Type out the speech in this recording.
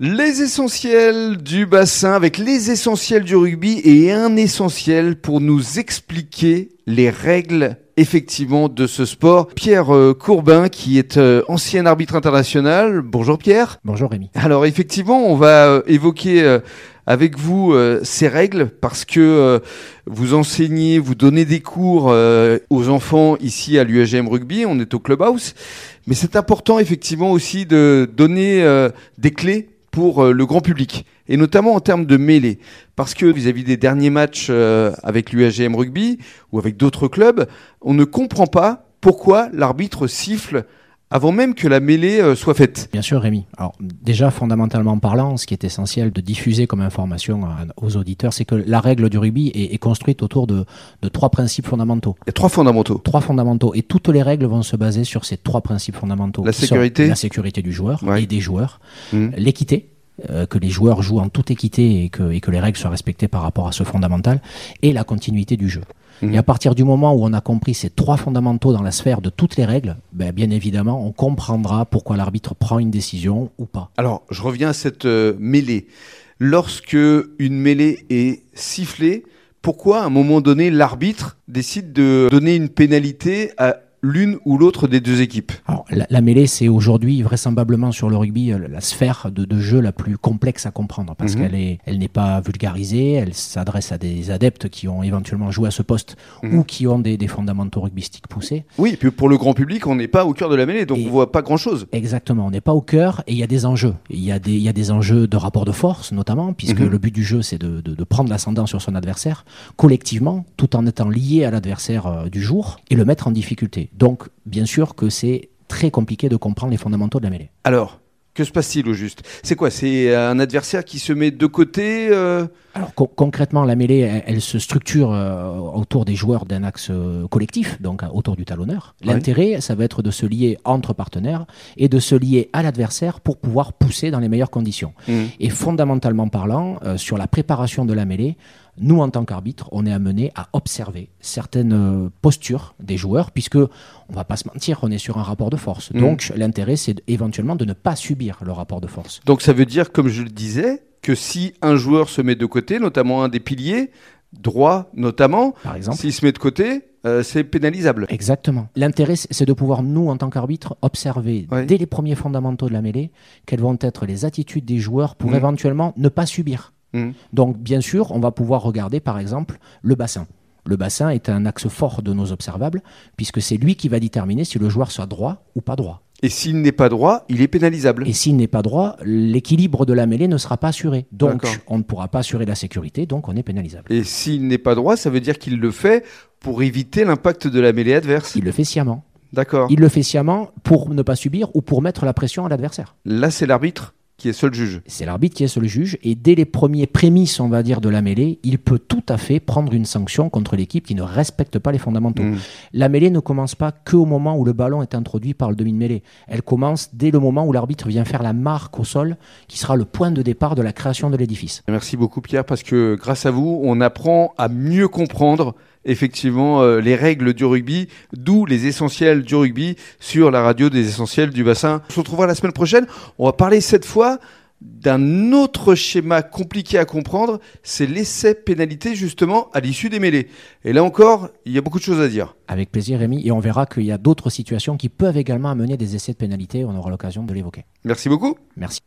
Les essentiels du bassin avec les essentiels du rugby et un essentiel pour nous expliquer les règles effectivement de ce sport. Pierre euh, Courbin qui est euh, ancien arbitre international. Bonjour Pierre. Bonjour Rémi. Alors effectivement, on va euh, évoquer avec vous ces règles parce que vous enseignez, vous donnez des cours aux enfants ici à l'UAGM Rugby, on est au clubhouse, mais c'est important effectivement aussi de donner des clés pour le grand public et notamment en termes de mêlée. Parce que vis-à-vis des derniers matchs euh, avec l'UAGM Rugby ou avec d'autres clubs, on ne comprend pas pourquoi l'arbitre siffle avant même que la mêlée euh, soit faite. Bien sûr, Rémi. Alors déjà, fondamentalement parlant, ce qui est essentiel de diffuser comme information aux auditeurs, c'est que la règle du rugby est, construite autour de, trois principes fondamentaux. Il y a trois fondamentaux. Trois fondamentaux. Et toutes les règles vont se baser sur ces trois principes fondamentaux. La sécurité. La sécurité du joueur et des joueurs. Mmh. L'équité euh, que les joueurs jouent en toute équité et que, et que, les règles soient respectées par rapport à ce fondamental, et la continuité du jeu. Mhm. Et à partir du moment où on a compris ces trois fondamentaux dans la sphère de toutes les règles, ben, bien évidemment, on comprendra pourquoi l'arbitre prend une décision ou pas. Alors, je reviens à cette euh, mêlée. Lorsque une mêlée est sifflée, pourquoi à un moment donné l'arbitre décide de donner une pénalité à l'une ou l'autre des deux équipes Alors, la, mêlée, c'est aujourd'hui vraisemblablement sur le rugby euh, la sphère de, jeu la plus complexe à comprendre parce mhm. qu'elle est, elle n'est pas vulgarisée, elle s'adresse à des adeptes qui ont éventuellement joué à ce poste mhm. ou qui ont des, fondamentaux rugbystiques poussés. Oui, et puis pour le grand public, on n'est pas au cœur de la mêlée, donc on voit pas grand-chose. Exactement, on n'est pas au cœur et il y a des enjeux. Il y a des, il y a des enjeux de rapport de force notamment, puisque mhm. le but du jeu, c'est de, de, prendre l'ascendant sur son adversaire collectivement, tout en étant lié à l'adversaire euh, du jour et le mettre en difficulté. Donc, bien sûr que c'est très compliqué de comprendre les fondamentaux de la mêlée. Alors, que se passe-t-il au juste? C'est quoi? C'est un adversaire qui se met de côté euh Alors concrètement, la mêlée, elle, se structure euh, autour des joueurs d'un axe euh, collectif, donc autour du talonneur. L'intérêt, ça va être de se lier entre partenaires et de se lier à l'adversaire pour pouvoir pousser dans les meilleures conditions. Mmh. Et fondamentalement parlant, sur la préparation de la mêlée, nous, en tant qu'arbitre, on est amené à observer certaines euh, postures des joueurs, puisque, on va pas se mentir, on est sur un rapport de force. Mm. Donc, l'intérêt, c'est éventuellement de ne pas subir le rapport de force. Donc, ça veut dire, comme je le disais, que si un joueur se met de côté, notamment un des piliers, droit notamment, par exemple, s'il se met de côté, euh, c'est pénalisable. Exactement. L'intérêt, c'est de pouvoir, nous, en tant qu'arbitre, observer dès les premiers fondamentaux de la mêlée quelles vont être les attitudes des joueurs pour mm. éventuellement ne pas subir. Mmh. Donc, bien sûr, on va pouvoir regarder, par exemple, le bassin. Le bassin est un axe fort de nos observables, puisque c'est lui qui va déterminer si le joueur soit droit ou pas droit. Et s'il n'est pas droit, il est pénalisable. Et s'il n'est pas droit, l'équilibre de la mêlée ne sera pas assuré. Donc, on ne pourra pas assurer la sécurité, donc on est pénalisable. Et s'il n'est pas droit, ça veut dire qu'il le fait pour éviter l'impact de la mêlée adverse. Il le fait sciemment. D'accord. Il le fait sciemment pour ne pas subir ou pour mettre la pression à l'adversaire. Là, c'est l'arbitre qui est seul juge. C'est l'arbitre qui est seul juge. Et dès les premiers prémices, on va dire, de la mêlée, il peut tout à fait prendre une sanction contre l'équipe qui ne respecte pas les fondamentaux. Hmm. La mêlée ne commence pas qu'au moment où le ballon est introduit par le demi-mêlée. Elle commence dès le moment où l'arbitre vient faire la marque au sol, qui sera le point de départ de la création de l'édifice. Merci beaucoup Pierre, parce que grâce à vous, on apprend à mieux comprendre effectivement euh, les règles du rugby, d'où les essentiels du rugby sur la radio des essentiels du bassin. On se retrouvera la semaine prochaine. On va parler cette fois d'un autre schéma compliqué à comprendre, c'est l'essai pénalité justement à l'issue des mêlées. Et là encore, il y a beaucoup de choses à dire. Avec plaisir Rémi, et on verra qu'il y a d'autres situations qui peuvent également amener des essais de pénalité, on aura l'occasion de l'évoquer. Merci beaucoup. Merci.